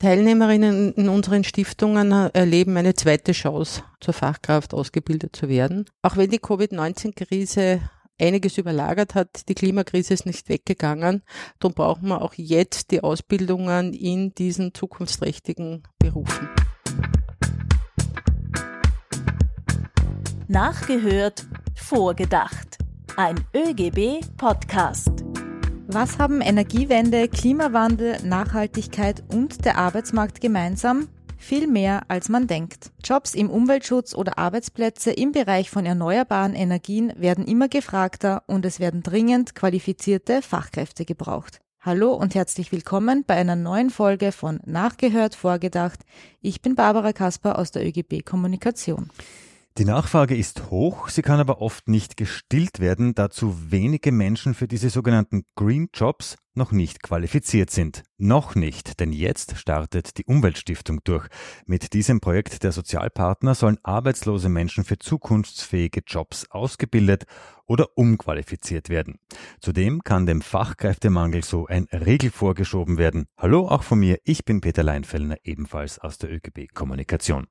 Teilnehmerinnen in unseren Stiftungen erleben eine zweite Chance, zur Fachkraft ausgebildet zu werden. Auch wenn die Covid-19-Krise einiges überlagert hat, die Klimakrise ist nicht weggegangen, darum brauchen wir auch jetzt die Ausbildungen in diesen zukunftsträchtigen Berufen. Nachgehört, vorgedacht. Ein ÖGB-Podcast. Was haben Energiewende, Klimawandel, Nachhaltigkeit und der Arbeitsmarkt gemeinsam? Viel mehr, als man denkt. Jobs im Umweltschutz oder Arbeitsplätze im Bereich von erneuerbaren Energien werden immer gefragter und es werden dringend qualifizierte Fachkräfte gebraucht. Hallo und herzlich willkommen bei einer neuen Folge von Nachgehört, Vorgedacht. Ich bin Barbara Kasper aus der ÖGB Kommunikation. Die Nachfrage ist hoch, sie kann aber oft nicht gestillt werden, da zu wenige Menschen für diese sogenannten Green Jobs noch nicht qualifiziert sind. Noch nicht, denn jetzt startet die Umweltstiftung durch. Mit diesem Projekt der Sozialpartner sollen arbeitslose Menschen für zukunftsfähige Jobs ausgebildet oder umqualifiziert werden. Zudem kann dem Fachkräftemangel so ein Riegel vorgeschoben werden. Hallo auch von mir, ich bin Peter Leinfellner, ebenfalls aus der ÖGB Kommunikation.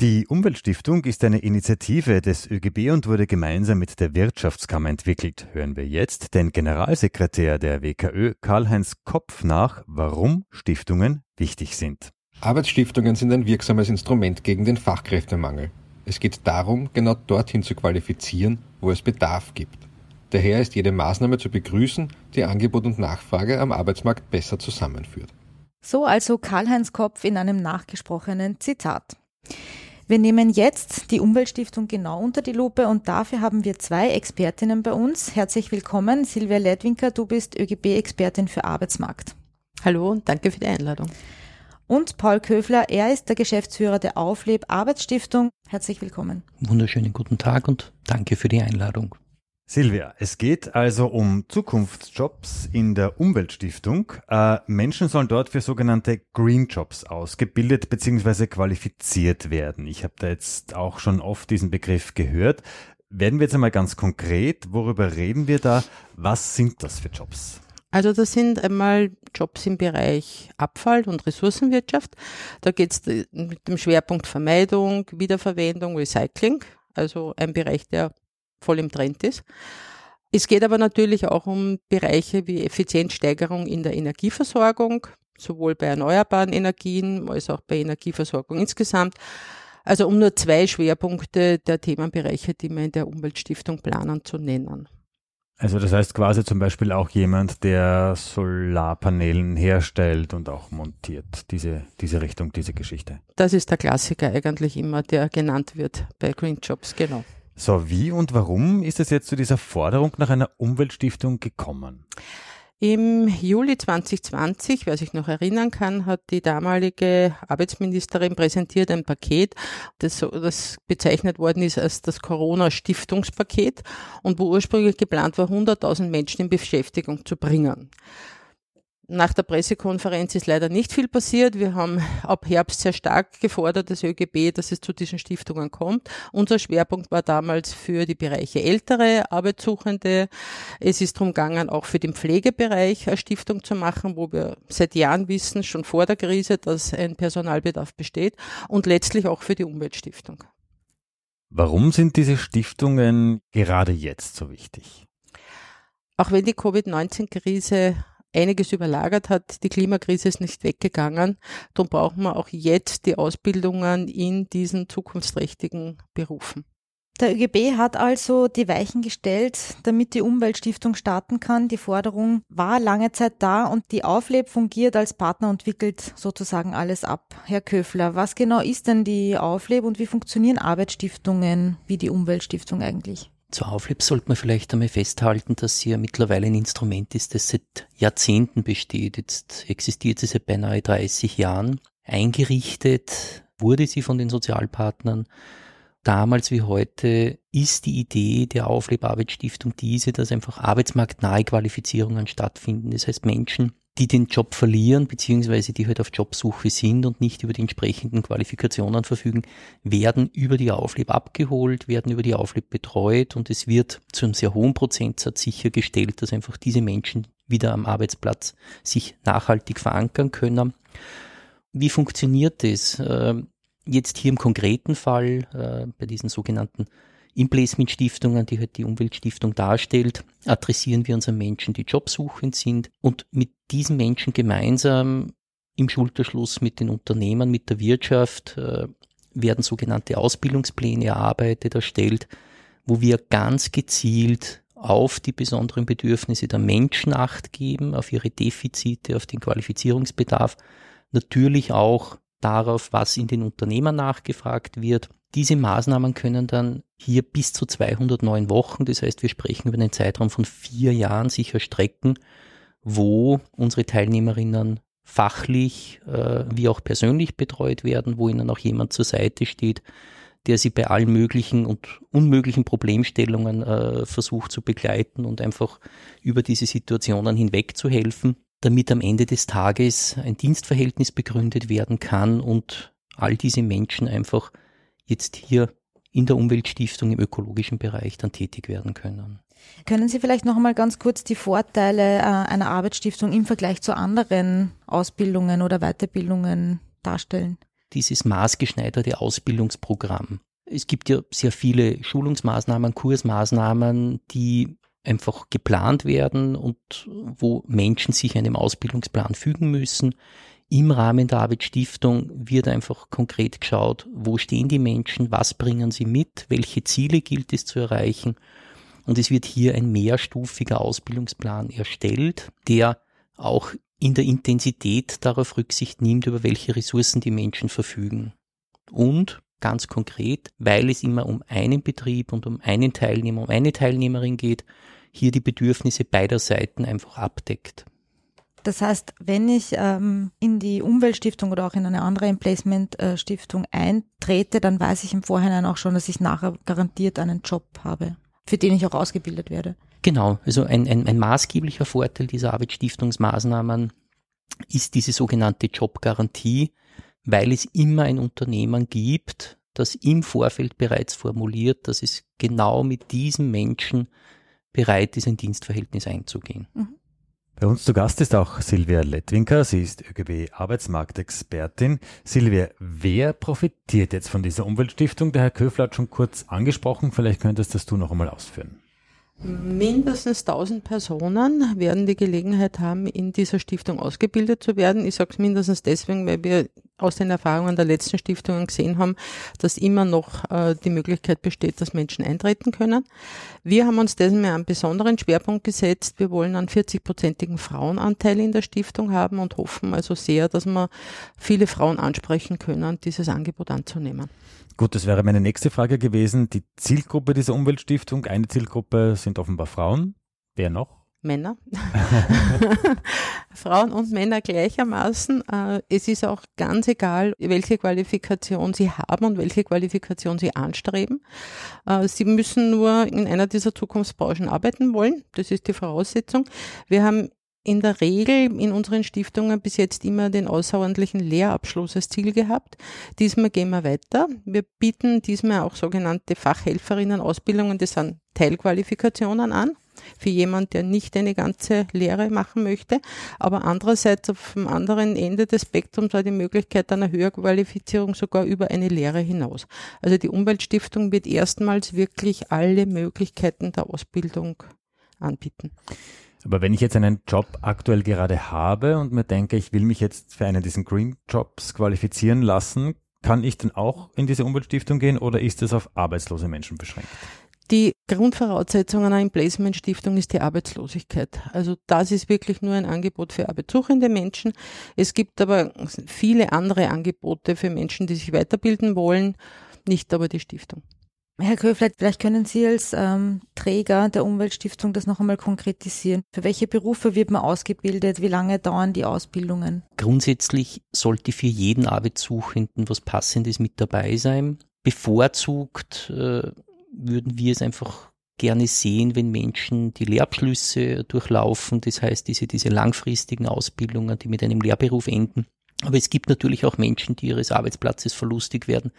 Die Umweltstiftung ist eine Initiative des ÖGB und wurde gemeinsam mit der Wirtschaftskammer entwickelt. Hören wir jetzt den Generalsekretär der WKÖ, Karl-Heinz Kopf, nach, warum Stiftungen wichtig sind. Arbeitsstiftungen sind ein wirksames Instrument gegen den Fachkräftemangel. Es geht darum, genau dorthin zu qualifizieren, wo es Bedarf gibt. Daher ist jede Maßnahme zu begrüßen, die Angebot und Nachfrage am Arbeitsmarkt besser zusammenführt. So also Karl-Heinz Kopf in einem nachgesprochenen Zitat. Wir nehmen jetzt die Umweltstiftung genau unter die Lupe und dafür haben wir zwei Expertinnen bei uns. Herzlich willkommen, Silvia Ledwinker, du bist ÖGB-Expertin für Arbeitsmarkt. Hallo und danke für die Einladung. Und Paul Köfler, er ist der Geschäftsführer der Aufleb Arbeitsstiftung. Herzlich willkommen. Wunderschönen guten Tag und danke für die Einladung. Silvia, es geht also um Zukunftsjobs in der Umweltstiftung. Äh, Menschen sollen dort für sogenannte Green Jobs ausgebildet bzw. qualifiziert werden. Ich habe da jetzt auch schon oft diesen Begriff gehört. Werden wir jetzt einmal ganz konkret, worüber reden wir da? Was sind das für Jobs? Also das sind einmal Jobs im Bereich Abfall- und Ressourcenwirtschaft. Da geht es mit dem Schwerpunkt Vermeidung, Wiederverwendung, Recycling. Also ein Bereich, der voll im Trend ist. Es geht aber natürlich auch um Bereiche wie Effizienzsteigerung in der Energieversorgung, sowohl bei erneuerbaren Energien als auch bei Energieversorgung insgesamt. Also um nur zwei Schwerpunkte der Themenbereiche, die wir in der Umweltstiftung planen zu nennen. Also das heißt quasi zum Beispiel auch jemand, der Solarpanelen herstellt und auch montiert, diese, diese Richtung, diese Geschichte. Das ist der Klassiker eigentlich immer, der genannt wird bei Green Jobs, genau. So, wie und warum ist es jetzt zu dieser Forderung nach einer Umweltstiftung gekommen? Im Juli 2020, wer sich noch erinnern kann, hat die damalige Arbeitsministerin präsentiert ein Paket, das, das bezeichnet worden ist als das Corona-Stiftungspaket und wo ursprünglich geplant war, 100.000 Menschen in Beschäftigung zu bringen. Nach der Pressekonferenz ist leider nicht viel passiert. Wir haben ab Herbst sehr stark gefordert, das ÖGB, dass es zu diesen Stiftungen kommt. Unser Schwerpunkt war damals für die Bereiche ältere Arbeitssuchende. Es ist darum gegangen, auch für den Pflegebereich eine Stiftung zu machen, wo wir seit Jahren wissen, schon vor der Krise, dass ein Personalbedarf besteht und letztlich auch für die Umweltstiftung. Warum sind diese Stiftungen gerade jetzt so wichtig? Auch wenn die Covid-19-Krise einiges überlagert hat. Die Klimakrise ist nicht weggegangen. Darum brauchen wir auch jetzt die Ausbildungen in diesen zukunftsträchtigen Berufen. Der ÖGB hat also die Weichen gestellt, damit die Umweltstiftung starten kann. Die Forderung war lange Zeit da und die Aufleb fungiert als Partner und wickelt sozusagen alles ab. Herr Köfler, was genau ist denn die Aufleb und wie funktionieren Arbeitsstiftungen wie die Umweltstiftung eigentlich? Zur Aufleb sollte man vielleicht einmal festhalten, dass sie ja mittlerweile ein Instrument ist, das seit Jahrzehnten besteht. Jetzt existiert sie seit beinahe 30 Jahren. Eingerichtet wurde sie von den Sozialpartnern. Damals wie heute ist die Idee der Auflebarbeitsstiftung diese, dass einfach arbeitsmarktnahe Qualifizierungen stattfinden. Das heißt, Menschen, die den Job verlieren, beziehungsweise die halt auf Jobsuche sind und nicht über die entsprechenden Qualifikationen verfügen, werden über die Aufleb abgeholt, werden über die Aufleb betreut und es wird zu einem sehr hohen Prozentsatz sichergestellt, dass einfach diese Menschen wieder am Arbeitsplatz sich nachhaltig verankern können. Wie funktioniert das? Äh, jetzt hier im konkreten Fall äh, bei diesen sogenannten Implacement-Stiftungen, die halt die Umweltstiftung darstellt, adressieren wir unseren Menschen, die jobsuchend sind und mit diesen Menschen gemeinsam im Schulterschluss mit den Unternehmern, mit der Wirtschaft äh, werden sogenannte Ausbildungspläne erarbeitet, erstellt, wo wir ganz gezielt auf die besonderen Bedürfnisse der Menschen acht geben, auf ihre Defizite, auf den Qualifizierungsbedarf, natürlich auch darauf, was in den Unternehmen nachgefragt wird. Diese Maßnahmen können dann hier bis zu 209 Wochen, das heißt, wir sprechen über einen Zeitraum von vier Jahren sicher strecken, wo unsere Teilnehmerinnen fachlich äh, wie auch persönlich betreut werden, wo ihnen auch jemand zur Seite steht, der sie bei allen möglichen und unmöglichen Problemstellungen äh, versucht zu begleiten und einfach über diese Situationen hinweg zu helfen, damit am Ende des Tages ein Dienstverhältnis begründet werden kann und all diese Menschen einfach jetzt hier in der Umweltstiftung im ökologischen Bereich dann tätig werden können. Können Sie vielleicht noch einmal ganz kurz die Vorteile äh, einer Arbeitsstiftung im Vergleich zu anderen Ausbildungen oder Weiterbildungen darstellen? Dieses maßgeschneiderte Ausbildungsprogramm. Es gibt ja sehr viele Schulungsmaßnahmen, Kursmaßnahmen, die einfach geplant werden und wo Menschen sich einem Ausbildungsplan fügen müssen. Im Rahmen der Arbeitsstiftung wird einfach konkret geschaut, wo stehen die Menschen, was bringen sie mit, welche Ziele gilt es zu erreichen und es wird hier ein mehrstufiger Ausbildungsplan erstellt, der auch in der Intensität darauf Rücksicht nimmt, über welche Ressourcen die Menschen verfügen. Und ganz konkret, weil es immer um einen Betrieb und um einen Teilnehmer, um eine Teilnehmerin geht, hier die Bedürfnisse beider Seiten einfach abdeckt. Das heißt, wenn ich ähm, in die Umweltstiftung oder auch in eine andere Emplacement-Stiftung eintrete, dann weiß ich im Vorhinein auch schon, dass ich nachher garantiert einen Job habe für den ich auch ausgebildet werde. Genau, also ein, ein, ein maßgeblicher Vorteil dieser Arbeitsstiftungsmaßnahmen ist diese sogenannte Jobgarantie, weil es immer ein Unternehmen gibt, das im Vorfeld bereits formuliert, dass es genau mit diesem Menschen bereit ist, ein Dienstverhältnis einzugehen. Mhm. Bei uns zu Gast ist auch Silvia Lettwinker. Sie ist ÖGB Arbeitsmarktexpertin. Silvia, wer profitiert jetzt von dieser Umweltstiftung? Der Herr Köfler hat schon kurz angesprochen. Vielleicht könntest das du noch einmal ausführen. Mindestens 1000 Personen werden die Gelegenheit haben, in dieser Stiftung ausgebildet zu werden. Ich sage es mindestens deswegen, weil wir aus den Erfahrungen der letzten Stiftungen gesehen haben, dass immer noch äh, die Möglichkeit besteht, dass Menschen eintreten können. Wir haben uns dessen einen besonderen Schwerpunkt gesetzt. Wir wollen einen 40-prozentigen Frauenanteil in der Stiftung haben und hoffen also sehr, dass wir viele Frauen ansprechen können, dieses Angebot anzunehmen. Gut, das wäre meine nächste Frage gewesen. Die Zielgruppe dieser Umweltstiftung, eine Zielgruppe sind offenbar Frauen. Wer noch? Männer. Frauen und Männer gleichermaßen. Äh, es ist auch ganz egal, welche Qualifikation sie haben und welche Qualifikation sie anstreben. Äh, sie müssen nur in einer dieser Zukunftsbranchen arbeiten wollen. Das ist die Voraussetzung. Wir haben in der Regel in unseren Stiftungen bis jetzt immer den außerordentlichen Lehrabschluss als Ziel gehabt. Diesmal gehen wir weiter. Wir bieten diesmal auch sogenannte Fachhelferinnen Ausbildungen, das sind Teilqualifikationen an für jemand, der nicht eine ganze Lehre machen möchte. Aber andererseits auf dem anderen Ende des Spektrums war die Möglichkeit einer Höherqualifizierung sogar über eine Lehre hinaus. Also die Umweltstiftung wird erstmals wirklich alle Möglichkeiten der Ausbildung anbieten. Aber wenn ich jetzt einen Job aktuell gerade habe und mir denke, ich will mich jetzt für einen dieser Green Jobs qualifizieren lassen, kann ich dann auch in diese Umweltstiftung gehen oder ist es auf arbeitslose Menschen beschränkt? Die Grundvoraussetzung einer Emplacement-Stiftung ist die Arbeitslosigkeit. Also das ist wirklich nur ein Angebot für arbeitssuchende Menschen. Es gibt aber viele andere Angebote für Menschen, die sich weiterbilden wollen, nicht aber die Stiftung. Herr Köfleit, vielleicht können Sie als ähm, Träger der Umweltstiftung das noch einmal konkretisieren. Für welche Berufe wird man ausgebildet? Wie lange dauern die Ausbildungen? Grundsätzlich sollte für jeden Arbeitssuchenden was Passendes mit dabei sein. Bevorzugt äh, würden wir es einfach gerne sehen, wenn Menschen die Lehrabschlüsse durchlaufen, das heißt diese, diese langfristigen Ausbildungen, die mit einem Lehrberuf enden. Aber es gibt natürlich auch Menschen, die ihres Arbeitsplatzes verlustig werden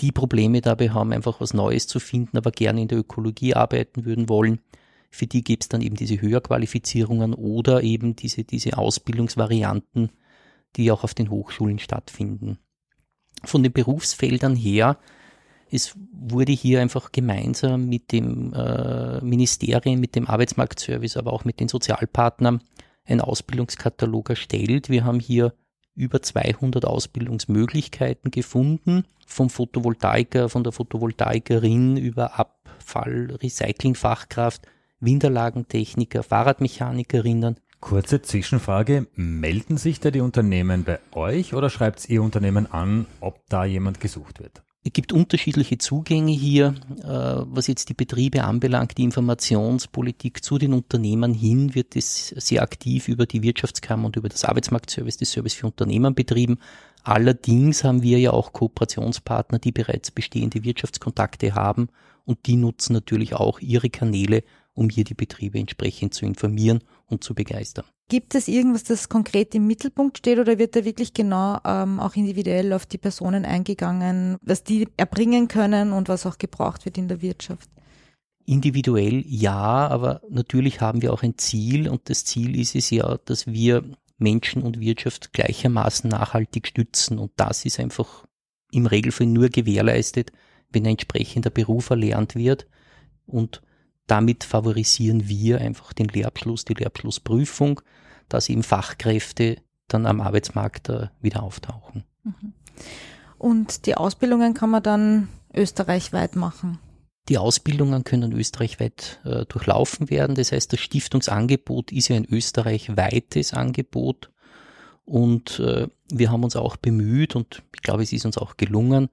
die Probleme dabei haben, einfach was Neues zu finden, aber gerne in der Ökologie arbeiten würden wollen. Für die gibt es dann eben diese Höherqualifizierungen oder eben diese, diese Ausbildungsvarianten, die auch auf den Hochschulen stattfinden. Von den Berufsfeldern her, es wurde hier einfach gemeinsam mit dem äh, Ministerium, mit dem Arbeitsmarktservice, aber auch mit den Sozialpartnern ein Ausbildungskatalog erstellt. Wir haben hier über 200 Ausbildungsmöglichkeiten gefunden, vom Photovoltaiker, von der Photovoltaikerin über Abfall, Recyclingfachkraft, Windanlagentechniker, Fahrradmechanikerinnen. Kurze Zwischenfrage. Melden sich da die Unternehmen bei euch oder schreibt ihr Unternehmen an, ob da jemand gesucht wird? Es gibt unterschiedliche Zugänge hier, äh, was jetzt die Betriebe anbelangt. Die Informationspolitik zu den Unternehmen hin wird es sehr aktiv über die Wirtschaftskammer und über das Arbeitsmarktservice, das Service für Unternehmen betrieben. Allerdings haben wir ja auch Kooperationspartner, die bereits bestehende Wirtschaftskontakte haben und die nutzen natürlich auch ihre Kanäle, um hier die Betriebe entsprechend zu informieren und zu begeistern. Gibt es irgendwas, das konkret im Mittelpunkt steht oder wird da wirklich genau ähm, auch individuell auf die Personen eingegangen, was die erbringen können und was auch gebraucht wird in der Wirtschaft? Individuell ja, aber natürlich haben wir auch ein Ziel und das Ziel ist es ja, dass wir Menschen und Wirtschaft gleichermaßen nachhaltig stützen und das ist einfach im Regelfall nur gewährleistet, wenn ein entsprechender Beruf erlernt wird und damit favorisieren wir einfach den Lehrabschluss, die Lehrabschlussprüfung, dass eben Fachkräfte dann am Arbeitsmarkt äh, wieder auftauchen. Mhm. Und die Ausbildungen kann man dann österreichweit machen? Die Ausbildungen können österreichweit äh, durchlaufen werden. Das heißt, das Stiftungsangebot ist ja ein österreichweites Angebot. Und äh, wir haben uns auch bemüht und ich glaube, es ist uns auch gelungen,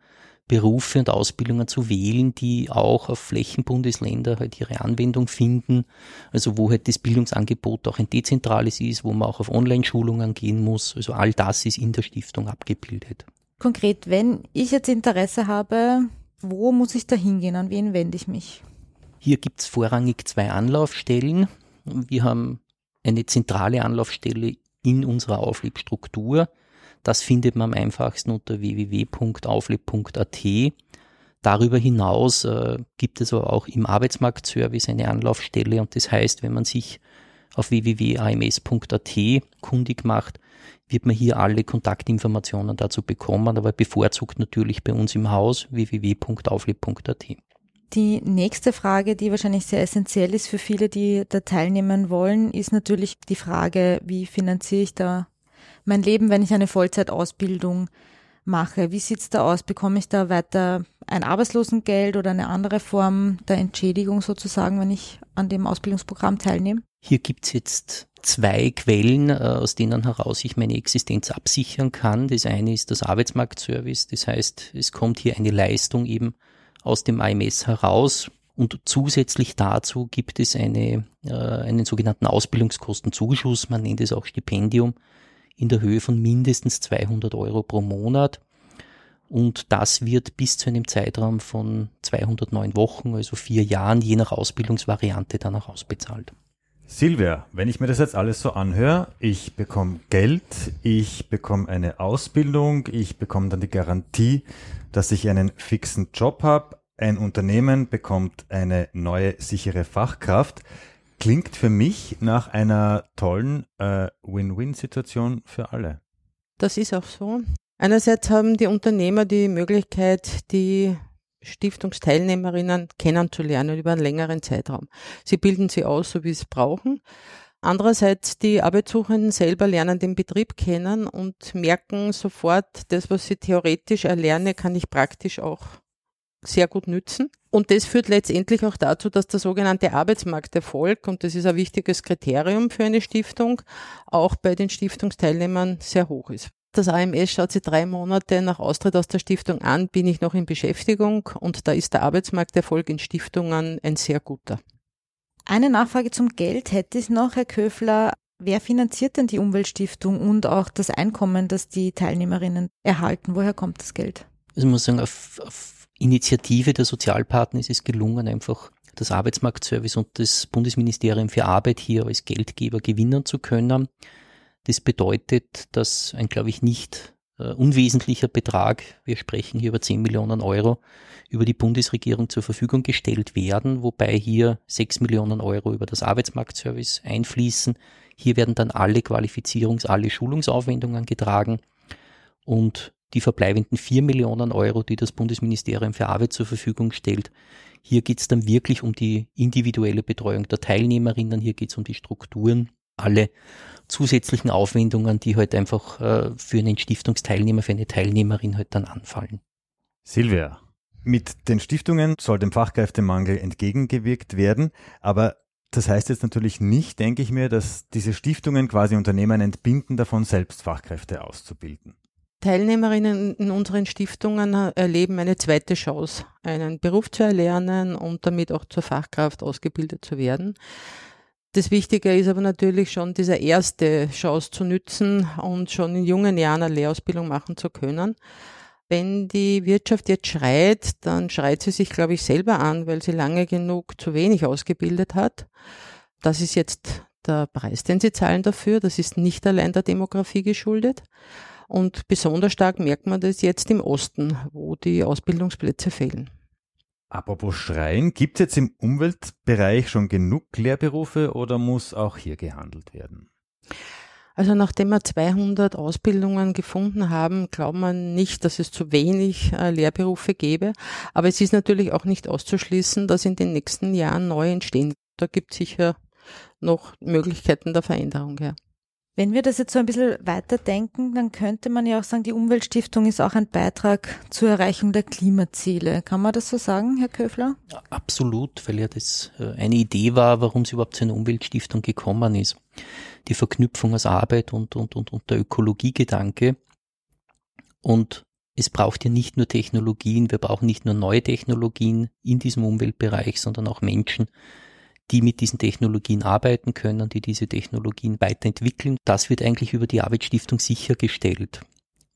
Berufe und Ausbildungen zu wählen, die auch auf Flächenbundesländer halt ihre Anwendung finden. Also wo halt das Bildungsangebot auch ein dezentrales ist, wo man auch auf Online-Schulungen gehen muss. Also all das ist in der Stiftung abgebildet. Konkret, wenn ich jetzt Interesse habe, wo muss ich da hingehen? An wen wende ich mich? Hier gibt es vorrangig zwei Anlaufstellen. Wir haben eine zentrale Anlaufstelle in unserer Auflebstruktur. Das findet man am einfachsten unter www.aufleb.at. Darüber hinaus äh, gibt es aber auch im Arbeitsmarktservice eine Anlaufstelle und das heißt, wenn man sich auf www.ams.at kundig macht, wird man hier alle Kontaktinformationen dazu bekommen, aber bevorzugt natürlich bei uns im Haus www.aufleb.at. Die nächste Frage, die wahrscheinlich sehr essentiell ist für viele, die da teilnehmen wollen, ist natürlich die Frage, wie finanziere ich da mein Leben, wenn ich eine Vollzeitausbildung mache? Wie sieht's da aus? Bekomme ich da weiter ein Arbeitslosengeld oder eine andere Form der Entschädigung sozusagen, wenn ich an dem Ausbildungsprogramm teilnehme? Hier gibt's jetzt zwei Quellen, äh, aus denen heraus ich meine Existenz absichern kann. Das eine ist das Arbeitsmarktservice, das heißt, es kommt hier eine Leistung eben aus dem AMS heraus. Und zusätzlich dazu gibt es eine, äh, einen sogenannten Ausbildungskostenzuschuss, man nennt es auch Stipendium, in der Höhe von mindestens 200 Euro pro Monat. Und das wird bis zu einem Zeitraum von 209 Wochen, also vier Jahren, je nach Ausbildungsvariante dann auch ausbezahlt. Silvia, wenn ich mir das jetzt alles so anhöre, ich bekomme Geld, ich bekomme eine Ausbildung, ich bekomme dann die Garantie, dass ich einen fixen Job habe, ein Unternehmen bekommt eine neue sichere Fachkraft klingt für mich nach einer tollen äh, Win-Win-Situation für alle. Das ist auch so. Einerseits haben die Unternehmer die Möglichkeit, die Stiftungsteilnehmerinnen kennenzulernen über einen längeren Zeitraum. Sie bilden sie aus, so wie sie es brauchen. Andererseits, die Arbeitssuchenden selber lernen den Betrieb kennen und merken sofort, das, was sie theoretisch erlerne, kann ich praktisch auch sehr gut nützen. Und das führt letztendlich auch dazu, dass der sogenannte Arbeitsmarkterfolg, und das ist ein wichtiges Kriterium für eine Stiftung, auch bei den Stiftungsteilnehmern sehr hoch ist. Das AMS schaut sich drei Monate nach Austritt aus der Stiftung an, bin ich noch in Beschäftigung und da ist der Arbeitsmarkterfolg in Stiftungen ein sehr guter. Eine Nachfrage zum Geld hätte ich noch, Herr Köfler. Wer finanziert denn die Umweltstiftung und auch das Einkommen, das die Teilnehmerinnen erhalten? Woher kommt das Geld? Also ich muss sagen, auf, auf Initiative der Sozialpartner ist es gelungen, einfach das Arbeitsmarktservice und das Bundesministerium für Arbeit hier als Geldgeber gewinnen zu können. Das bedeutet, dass ein, glaube ich, nicht äh, unwesentlicher Betrag, wir sprechen hier über 10 Millionen Euro, über die Bundesregierung zur Verfügung gestellt werden, wobei hier 6 Millionen Euro über das Arbeitsmarktservice einfließen, Hier werden dann alle Qualifizierungs-, alle Schulungsaufwendungen getragen und die verbleibenden vier Millionen Euro, die das Bundesministerium für Arbeit zur Verfügung stellt, hier geht es dann wirklich um die individuelle Betreuung der Teilnehmerinnen, hier geht es um die Strukturen, alle zusätzlichen Aufwendungen, die halt einfach äh, für einen Stiftungsteilnehmer, für eine Teilnehmerin halt dann anfallen. Silvia, mit den Stiftungen soll dem Fachkräftemangel entgegengewirkt werden, aber das heißt jetzt natürlich nicht, denke ich mir, dass diese Stiftungen quasi Unternehmen entbinden davon, selbst Fachkräfte auszubilden. Teilnehmerinnen in unseren Stiftungen erleben eine zweite Chance, einen Beruf zu erlernen und damit auch zur Fachkraft ausgebildet zu werden. Das Wichtige ist aber natürlich schon, diese erste Chance zu nützen und schon in jungen Jahren eine Lehrausbildung machen zu können. Wenn die Wirtschaft jetzt schreit, dann schreit sie sich, glaube ich, selber an, weil sie lange genug zu wenig ausgebildet hat. Das ist jetzt der Preis, den sie zahlen dafür. Das ist nicht allein der Demografie geschuldet. Und besonders stark merkt man das jetzt im Osten, wo die Ausbildungsplätze fehlen. Apropos Schreien, gibt es jetzt im Umweltbereich schon genug Lehrberufe oder muss auch hier gehandelt werden? Also nachdem wir 200 Ausbildungen gefunden haben, glaubt man nicht, dass es zu wenig äh, Lehrberufe gäbe. Aber es ist natürlich auch nicht auszuschließen, dass in den nächsten Jahren neu entstehen. Da gibt es sicher noch Möglichkeiten der Veränderung. Ja. Wenn wir das jetzt so ein bisschen weiterdenken, dann könnte man ja auch sagen, die Umweltstiftung ist auch ein Beitrag zur Erreichung der Klimaziele. Kann man das so sagen, Herr Köfler? Absolut, weil ja das äh, eine Idee war, warum es überhaupt zu einer Umweltstiftung gekommen ist. Die Verknüpfung aus Arbeit und, und, und, und der Ökologiegedanke. Und es braucht ja nicht nur Technologien, wir brauchen nicht nur neue Technologien in diesem Umweltbereich, sondern auch Menschen, die mit diesen Technologien arbeiten können, die diese Technologien weiterentwickeln. Das wird eigentlich über die Arbeitsstiftung sichergestellt.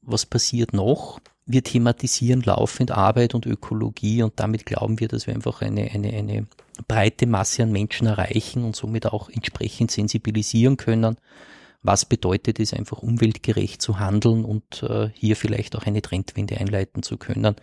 Was passiert noch? Wir thematisieren laufend Arbeit und Ökologie und damit glauben wir, dass wir einfach eine, eine, eine breite Masse an Menschen erreichen und somit auch entsprechend sensibilisieren können. Was bedeutet es einfach umweltgerecht zu handeln und äh, hier vielleicht auch eine Trendwende einleiten zu können,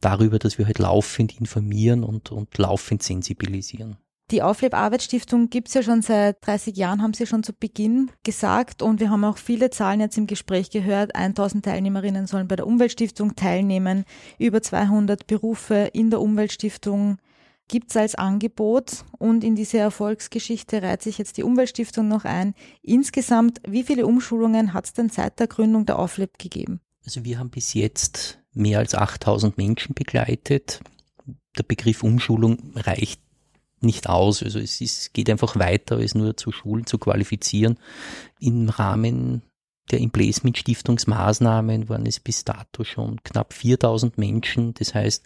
darüber, dass wir halt laufend informieren und, und laufend sensibilisieren. Die Aufleb Arbeitsstiftung gibt es ja schon seit 30 Jahren, haben Sie schon zu Beginn gesagt. Und wir haben auch viele Zahlen jetzt im Gespräch gehört. 1000 Teilnehmerinnen sollen bei der Umweltstiftung teilnehmen. Über 200 Berufe in der Umweltstiftung gibt es als Angebot. Und in diese Erfolgsgeschichte reiht sich jetzt die Umweltstiftung noch ein. Insgesamt, wie viele Umschulungen hat es denn seit der Gründung der Aufleb gegeben? Also wir haben bis jetzt mehr als 8000 Menschen begleitet. Der Begriff Umschulung reicht nicht aus. Also es ist, geht einfach weiter, als nur zu Schulen zu qualifizieren. Im Rahmen der Emplacement Stiftungsmaßnahmen waren es bis dato schon knapp 4000 Menschen. Das heißt,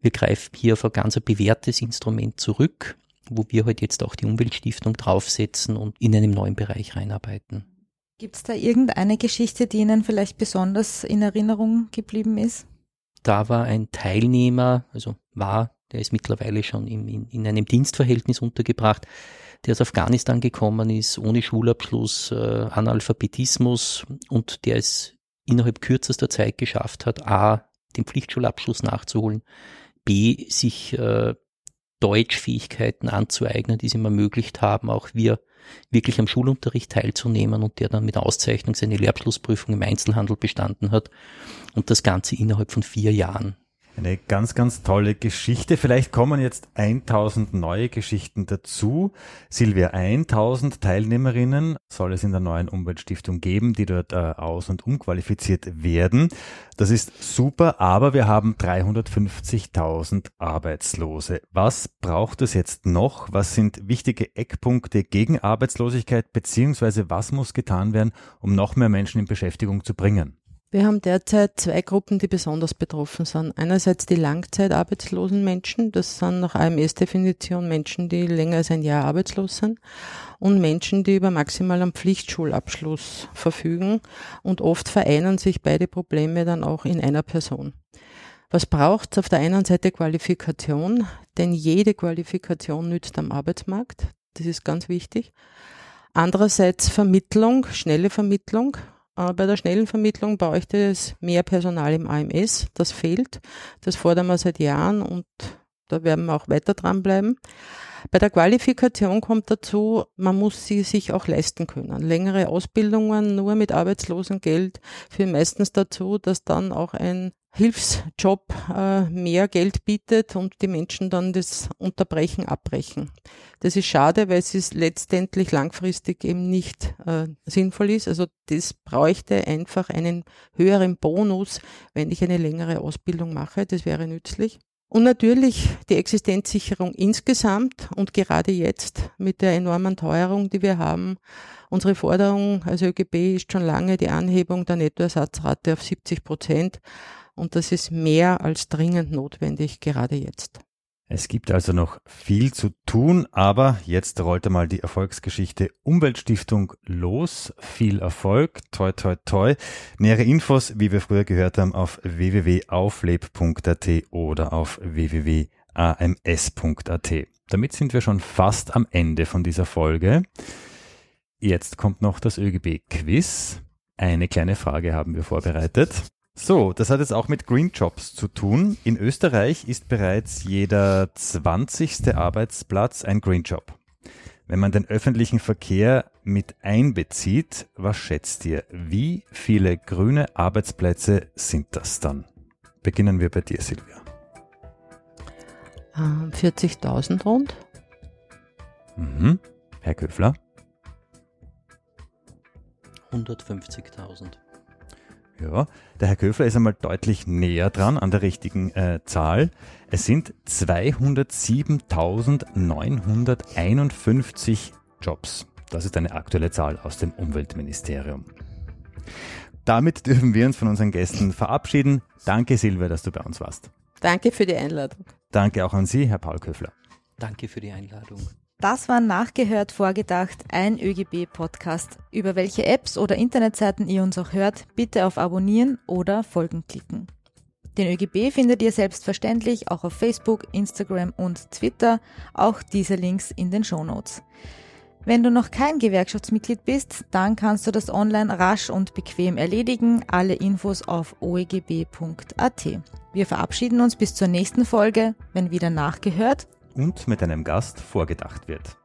wir greifen hier auf ein ganz bewährtes Instrument zurück, wo wir heute halt jetzt auch die Umweltstiftung draufsetzen und in einem neuen Bereich reinarbeiten. Gibt es da irgendeine Geschichte, die Ihnen vielleicht besonders in Erinnerung geblieben ist? Da war ein Teilnehmer, also war der ist mittlerweile schon in, in, in einem Dienstverhältnis untergebracht, der aus Afghanistan gekommen ist, ohne Schulabschluss, äh, Analphabetismus und der es innerhalb kürzester Zeit geschafft hat, a, den Pflichtschulabschluss nachzuholen, b, sich äh, Deutschfähigkeiten anzueignen, die es ihm ermöglicht haben, auch wir wirklich am Schulunterricht teilzunehmen und der dann mit Auszeichnung seine Lehrabschlussprüfung im Einzelhandel bestanden hat und das Ganze innerhalb von vier Jahren. Eine ganz, ganz tolle Geschichte. Vielleicht kommen jetzt 1000 neue Geschichten dazu. Silvia, 1000 Teilnehmerinnen soll es in der neuen Umweltstiftung geben, die dort äh, aus- und umqualifiziert werden. Das ist super, aber wir haben 350.000 Arbeitslose. Was braucht es jetzt noch? Was sind wichtige Eckpunkte gegen Arbeitslosigkeit, beziehungsweise was muss getan werden, um noch mehr Menschen in Beschäftigung zu bringen? Wir haben derzeit zwei Gruppen, die besonders betroffen sind. Einerseits die langzeitarbeitslosen Menschen, das sind nach AMS-Definition Menschen, die länger als ein Jahr arbeitslos sind und Menschen, die über maximal einen Pflichtschulabschluss verfügen und oft vereinen sich beide Probleme dann auch in einer Person. Was braucht es auf der einen Seite Qualifikation, denn jede Qualifikation nützt am Arbeitsmarkt, das ist ganz wichtig. Andererseits Vermittlung, schnelle Vermittlung, bei der schnellen Vermittlung bräuchte es mehr Personal im AMS. Das fehlt. Das fordern wir seit Jahren und Da werden wir auch weiter dranbleiben. Bei der Qualifikation kommt dazu, man muss sie sich auch leisten können. Längere Ausbildungen nur mit Arbeitslosengeld führen meistens dazu, dass dann auch ein Hilfsjob äh, mehr Geld bietet und die Menschen dann das Unterbrechen abbrechen. Das ist schade, weil es ist letztendlich langfristig eben nicht äh, sinnvoll ist. Also das bräuchte einfach einen höheren Bonus, wenn ich eine längere Ausbildung mache. Das wäre nützlich. Und natürlich die Existenzsicherung insgesamt und gerade jetzt mit der enormen Teuerung, die wir haben. Unsere Forderung als ÖGB ist schon lange die Anhebung der Nettoersatzrate auf 70 Prozent. Und das ist mehr als dringend notwendig, gerade jetzt. Es gibt also noch viel zu tun, aber jetzt rollte mal die Erfolgsgeschichte Umweltstiftung los. Viel Erfolg, toi toi toi. Nähere Infos, wie wir früher gehört haben, auf www.aufleb.at oder auf www.ams.at. Damit sind wir schon fast am Ende von dieser Folge. Jetzt kommt noch das ÖGB-Quiz. Eine kleine Frage haben wir vorbereitet. So, das hat jetzt auch mit Green Jobs zu tun. In Österreich ist bereits jeder 20. Arbeitsplatz ein Green Job. Wenn man den öffentlichen Verkehr mit einbezieht, was schätzt ihr? Wie viele grüne Arbeitsplätze sind das dann? Beginnen wir bei dir, Silvia. 40.000 ähm, rund. Mhm. Herr Köfler? 150.000. Ja, der Herr Köfler ist einmal deutlich näher dran an der richtigen äh, Zahl. Es sind 207.951 Jobs. Das ist eine aktuelle Zahl aus dem Umweltministerium. Damit dürfen wir uns von unseren Gästen verabschieden. Danke, Silvia, dass du bei uns warst. Danke für die Einladung. Danke auch an Sie, Herr Paul Köfler. Danke für die Einladung. Das war nachgehört, vorgedacht, ein ÖGB-Podcast. Über welche Apps oder Internetseiten ihr uns auch hört, bitte auf Abonnieren oder Folgen klicken. Den ÖGB findet ihr selbstverständlich auch auf Facebook, Instagram und Twitter, auch diese Links in den Shownotes. Wenn du noch kein Gewerkschaftsmitglied bist, dann kannst du das online rasch und bequem erledigen. Alle Infos auf oegb.at. Wir verabschieden uns bis zur nächsten Folge, wenn wieder nachgehört und mit einem Gast vorgedacht wird.